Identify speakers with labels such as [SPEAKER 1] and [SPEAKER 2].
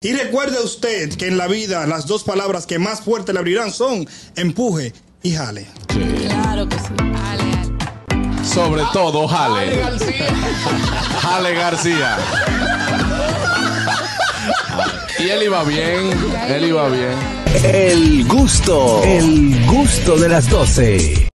[SPEAKER 1] Y recuerde usted que en la vida las dos palabras que más fuerte le abrirán son empuje y jale.
[SPEAKER 2] Claro que sí.
[SPEAKER 3] jale.
[SPEAKER 4] Sobre todo, Jale. Jale García. Y él iba bien, él iba bien.
[SPEAKER 5] El gusto, el gusto de las 12.